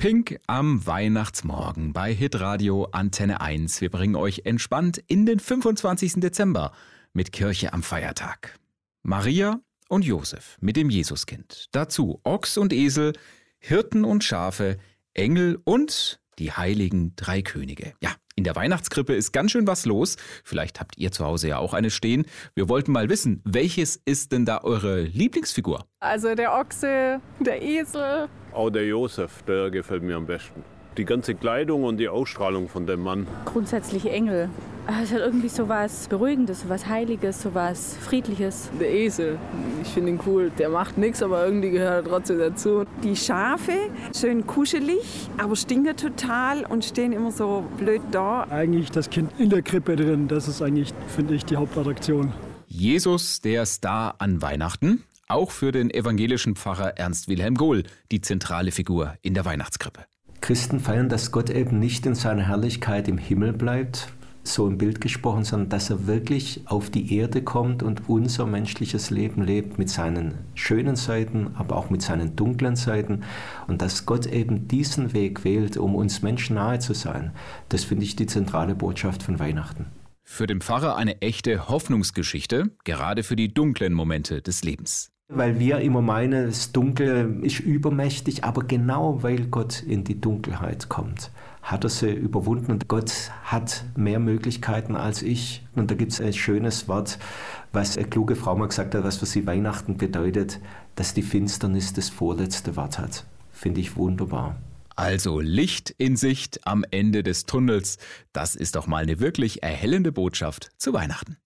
Pink am Weihnachtsmorgen bei Hitradio Antenne 1. Wir bringen euch entspannt in den 25. Dezember mit Kirche am Feiertag. Maria und Josef mit dem Jesuskind. Dazu Ochs und Esel, Hirten und Schafe, Engel und die heiligen drei Könige. Ja, in der Weihnachtskrippe ist ganz schön was los. Vielleicht habt ihr zu Hause ja auch eine stehen. Wir wollten mal wissen, welches ist denn da eure Lieblingsfigur? Also der Ochse, der Esel. Auch der Josef, der gefällt mir am besten. Die ganze Kleidung und die Ausstrahlung von dem Mann. Grundsätzlich Engel. Es hat irgendwie so was Beruhigendes, so was Heiliges, so was Friedliches. Der Esel, ich finde ihn cool. Der macht nichts, aber irgendwie gehört er trotzdem dazu. Die Schafe, schön kuschelig, aber stinken total und stehen immer so blöd da. Eigentlich das Kind in der Krippe drin, das ist eigentlich, finde ich, die Hauptattraktion. Jesus, der Star an Weihnachten. Auch für den evangelischen Pfarrer Ernst Wilhelm Gohl die zentrale Figur in der Weihnachtskrippe. Christen feiern, dass Gott eben nicht in seiner Herrlichkeit im Himmel bleibt, so im Bild gesprochen, sondern dass er wirklich auf die Erde kommt und unser menschliches Leben lebt mit seinen schönen Seiten, aber auch mit seinen dunklen Seiten. Und dass Gott eben diesen Weg wählt, um uns Menschen nahe zu sein, das finde ich die zentrale Botschaft von Weihnachten. Für den Pfarrer eine echte Hoffnungsgeschichte, gerade für die dunklen Momente des Lebens. Weil wir immer meinen, das Dunkle ist übermächtig, aber genau weil Gott in die Dunkelheit kommt, hat er sie überwunden und Gott hat mehr Möglichkeiten als ich. Und da gibt es ein schönes Wort, was eine kluge Frau mal gesagt hat, was für sie Weihnachten bedeutet, dass die Finsternis das vorletzte Wort hat. Finde ich wunderbar. Also Licht in Sicht am Ende des Tunnels, das ist doch mal eine wirklich erhellende Botschaft zu Weihnachten.